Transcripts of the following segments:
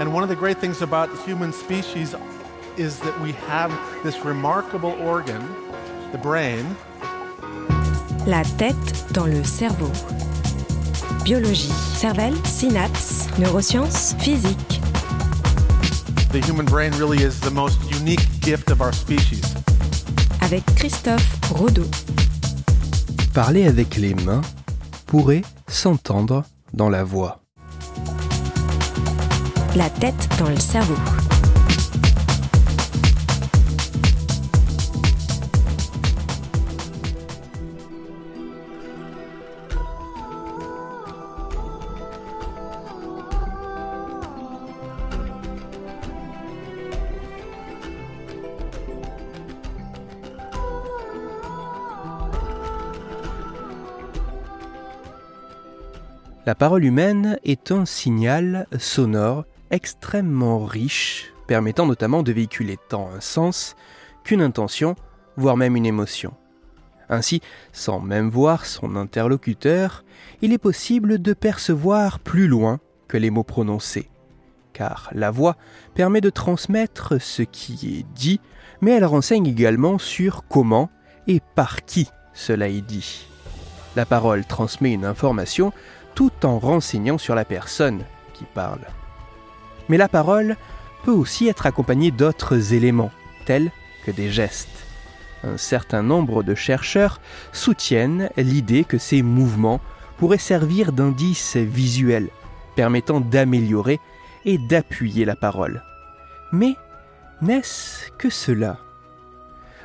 And one of the great things about the human species is that we have this remarkable organ, the brain. La tête dans le cerveau. Biologie, cervelle, synapses, neurosciences, physique. The human brain really is the most unique gift of our species. Avec Christophe Rodeau. Parler avec les mains pourrait s'entendre dans la voix. La tête dans le cerveau. La parole humaine est un signal sonore extrêmement riche, permettant notamment de véhiculer tant un sens qu'une intention, voire même une émotion. Ainsi, sans même voir son interlocuteur, il est possible de percevoir plus loin que les mots prononcés. Car la voix permet de transmettre ce qui est dit, mais elle renseigne également sur comment et par qui cela est dit. La parole transmet une information tout en renseignant sur la personne qui parle. Mais la parole peut aussi être accompagnée d'autres éléments, tels que des gestes. Un certain nombre de chercheurs soutiennent l'idée que ces mouvements pourraient servir d'indices visuels, permettant d'améliorer et d'appuyer la parole. Mais n'est-ce que cela?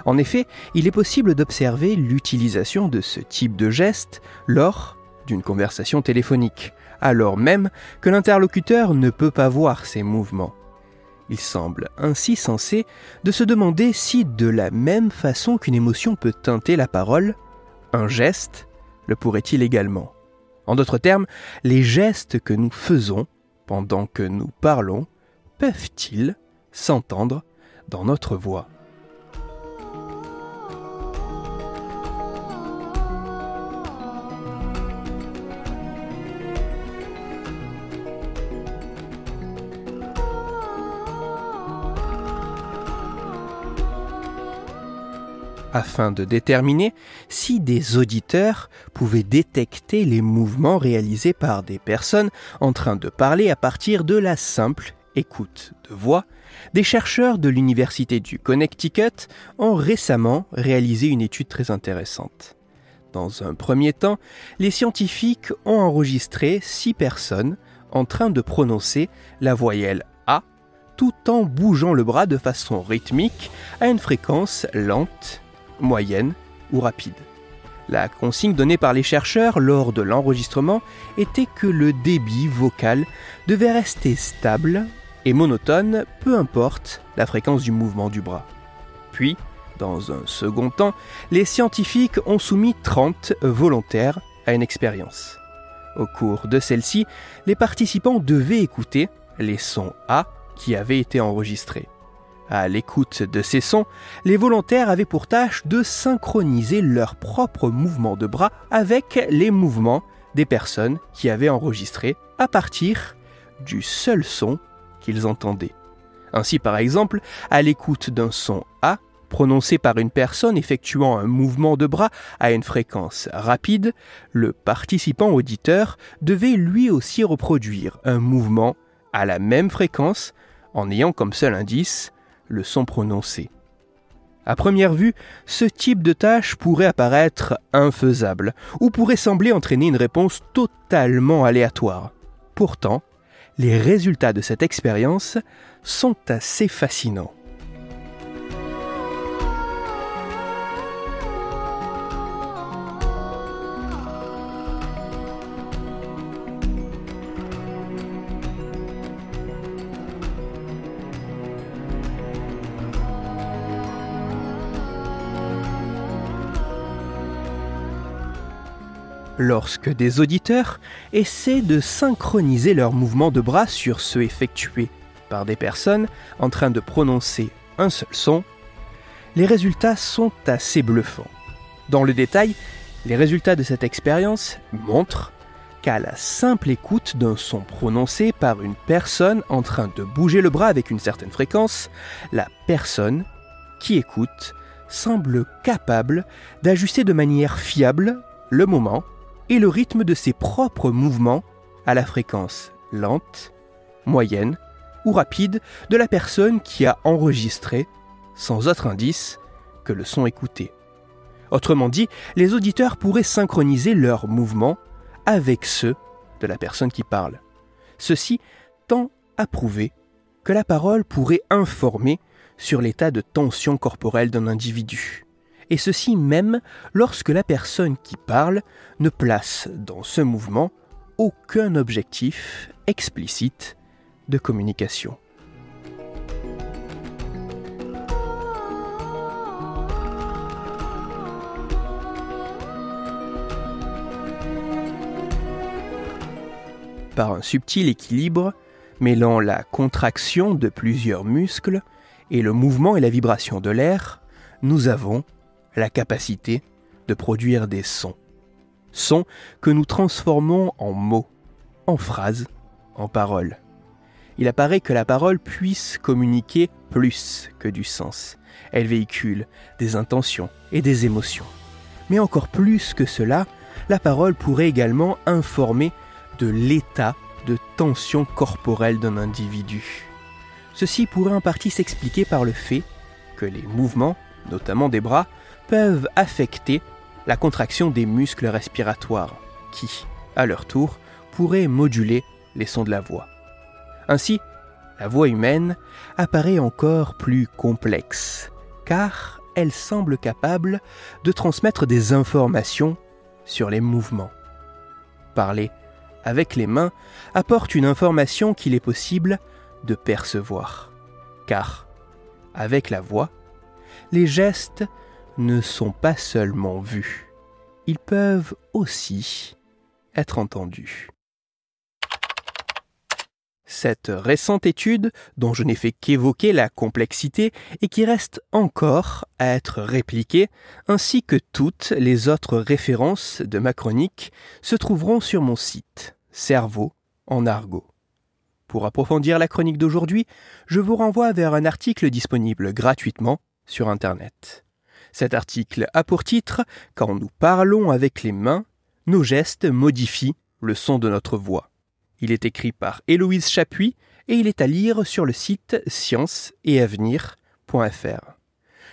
En effet, il est possible d'observer l'utilisation de ce type de geste lors d'une conversation téléphonique, alors même que l'interlocuteur ne peut pas voir ses mouvements. Il semble ainsi censé de se demander si, de la même façon qu'une émotion peut teinter la parole, un geste le pourrait-il également. En d'autres termes, les gestes que nous faisons pendant que nous parlons peuvent-ils s'entendre dans notre voix? Afin de déterminer si des auditeurs pouvaient détecter les mouvements réalisés par des personnes en train de parler à partir de la simple écoute de voix, des chercheurs de l'Université du Connecticut ont récemment réalisé une étude très intéressante. Dans un premier temps, les scientifiques ont enregistré six personnes en train de prononcer la voyelle A tout en bougeant le bras de façon rythmique à une fréquence lente moyenne ou rapide. La consigne donnée par les chercheurs lors de l'enregistrement était que le débit vocal devait rester stable et monotone, peu importe la fréquence du mouvement du bras. Puis, dans un second temps, les scientifiques ont soumis 30 volontaires à une expérience. Au cours de celle-ci, les participants devaient écouter les sons A qui avaient été enregistrés. À l'écoute de ces sons, les volontaires avaient pour tâche de synchroniser leurs propres mouvements de bras avec les mouvements des personnes qui avaient enregistré à partir du seul son qu'ils entendaient. Ainsi, par exemple, à l'écoute d'un son A, prononcé par une personne effectuant un mouvement de bras à une fréquence rapide, le participant auditeur devait lui aussi reproduire un mouvement à la même fréquence en ayant comme seul indice le son prononcé. À première vue, ce type de tâche pourrait apparaître infaisable ou pourrait sembler entraîner une réponse totalement aléatoire. Pourtant, les résultats de cette expérience sont assez fascinants. Lorsque des auditeurs essaient de synchroniser leurs mouvements de bras sur ceux effectués par des personnes en train de prononcer un seul son, les résultats sont assez bluffants. Dans le détail, les résultats de cette expérience montrent qu'à la simple écoute d'un son prononcé par une personne en train de bouger le bras avec une certaine fréquence, la personne qui écoute semble capable d'ajuster de manière fiable le moment et le rythme de ses propres mouvements à la fréquence lente, moyenne ou rapide de la personne qui a enregistré, sans autre indice que le son écouté. Autrement dit, les auditeurs pourraient synchroniser leurs mouvements avec ceux de la personne qui parle. Ceci tend à prouver que la parole pourrait informer sur l'état de tension corporelle d'un individu. Et ceci même lorsque la personne qui parle ne place dans ce mouvement aucun objectif explicite de communication. Par un subtil équilibre, mêlant la contraction de plusieurs muscles et le mouvement et la vibration de l'air, nous avons la capacité de produire des sons. Sons que nous transformons en mots, en phrases, en paroles. Il apparaît que la parole puisse communiquer plus que du sens. Elle véhicule des intentions et des émotions. Mais encore plus que cela, la parole pourrait également informer de l'état de tension corporelle d'un individu. Ceci pourrait en partie s'expliquer par le fait que les mouvements, notamment des bras, peuvent affecter la contraction des muscles respiratoires, qui, à leur tour, pourraient moduler les sons de la voix. Ainsi, la voix humaine apparaît encore plus complexe, car elle semble capable de transmettre des informations sur les mouvements. Parler avec les mains apporte une information qu'il est possible de percevoir, car avec la voix, les gestes ne sont pas seulement vus, ils peuvent aussi être entendus. Cette récente étude, dont je n'ai fait qu'évoquer la complexité et qui reste encore à être répliquée, ainsi que toutes les autres références de ma chronique, se trouveront sur mon site Cerveau en argot. Pour approfondir la chronique d'aujourd'hui, je vous renvoie vers un article disponible gratuitement sur Internet. Cet article a pour titre Quand nous parlons avec les mains, nos gestes modifient le son de notre voix. Il est écrit par Héloïse Chapuis et il est à lire sur le site science-et-avenir.fr.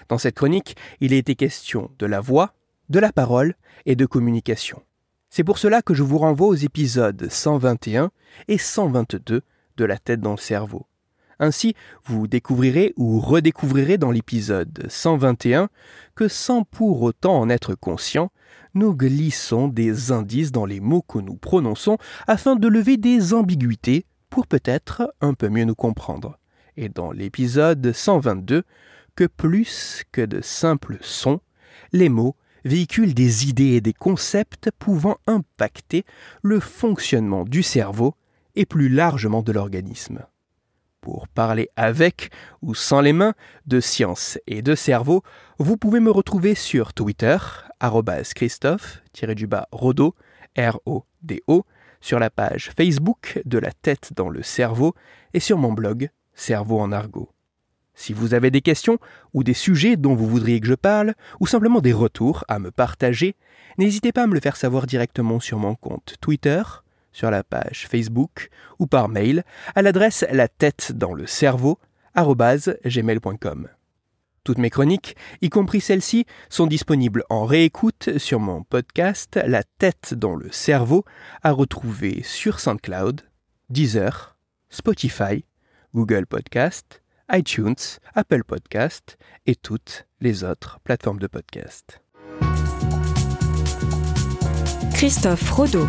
Dans cette chronique, il a été question de la voix, de la parole et de communication. C'est pour cela que je vous renvoie aux épisodes 121 et 122 de la tête dans le cerveau. Ainsi, vous découvrirez ou redécouvrirez dans l'épisode 121 que sans pour autant en être conscient, nous glissons des indices dans les mots que nous prononçons afin de lever des ambiguïtés pour peut-être un peu mieux nous comprendre. Et dans l'épisode 122, que plus que de simples sons, les mots véhiculent des idées et des concepts pouvant impacter le fonctionnement du cerveau et plus largement de l'organisme pour parler avec ou sans les mains de science et de cerveau, vous pouvez me retrouver sur Twitter, Christophe-Rodo, R-O-D-O, sur la page Facebook de la tête dans le cerveau et sur mon blog Cerveau en argot. Si vous avez des questions ou des sujets dont vous voudriez que je parle, ou simplement des retours à me partager, n'hésitez pas à me le faire savoir directement sur mon compte Twitter, sur la page Facebook ou par mail à l'adresse la tête dans le cerveau. Toutes mes chroniques, y compris celles-ci, sont disponibles en réécoute sur mon podcast La tête dans le cerveau à retrouver sur SoundCloud, Deezer, Spotify, Google Podcast, iTunes, Apple Podcast et toutes les autres plateformes de podcast. Christophe Rodeau